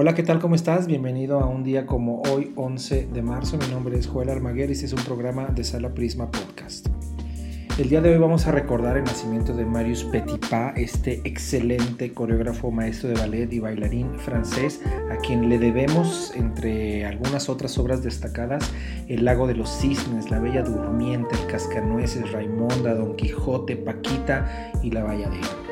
Hola, ¿qué tal? ¿Cómo estás? Bienvenido a un día como hoy, 11 de marzo. Mi nombre es Joel Armaguer y este es un programa de Sala Prisma Podcast. El día de hoy vamos a recordar el nacimiento de Marius Petipa, este excelente coreógrafo, maestro de ballet y bailarín francés, a quien le debemos, entre algunas otras obras destacadas, El lago de los cisnes, La Bella Durmiente, El Cascanueces, Raimonda, Don Quijote, Paquita y La Valladera.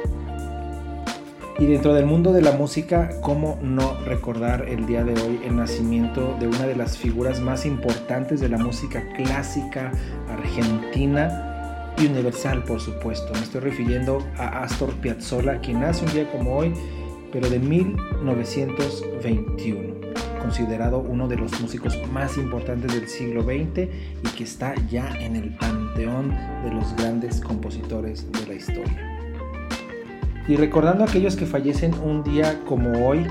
Y dentro del mundo de la música, ¿cómo no recordar el día de hoy el nacimiento de una de las figuras más importantes de la música clásica argentina y universal, por supuesto? Me estoy refiriendo a Astor Piazzolla, quien nace un día como hoy, pero de 1921, considerado uno de los músicos más importantes del siglo XX y que está ya en el panteón de los grandes compositores de la historia. Y recordando a aquellos que fallecen un día como hoy,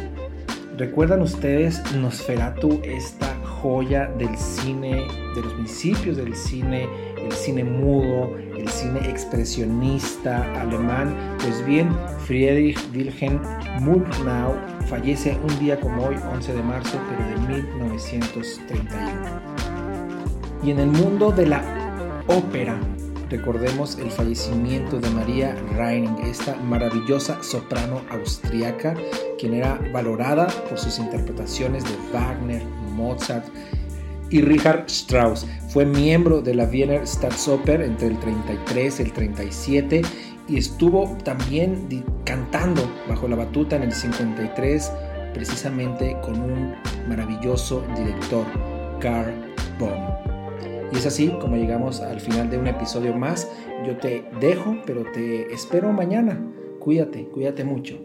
¿recuerdan ustedes Nosferatu, esta joya del cine, de los principios del cine, el cine mudo, el cine expresionista alemán? Pues bien, Friedrich Wilhelm Murnau fallece un día como hoy, 11 de marzo, pero de 1931. Y en el mundo de la ópera, recordemos el fallecimiento de María Reining, esta maravillosa soprano austriaca, quien era valorada por sus interpretaciones de Wagner, Mozart y Richard Strauss. Fue miembro de la Wiener Staatsoper entre el 33 y el 37 y estuvo también cantando bajo la batuta en el 53 precisamente con un maravilloso director, Carl Böhm. Y es así como llegamos al final de un episodio más. Yo te dejo, pero te espero mañana. Cuídate, cuídate mucho.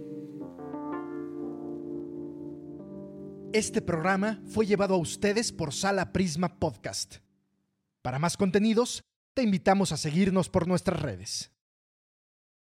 Este programa fue llevado a ustedes por Sala Prisma Podcast. Para más contenidos, te invitamos a seguirnos por nuestras redes.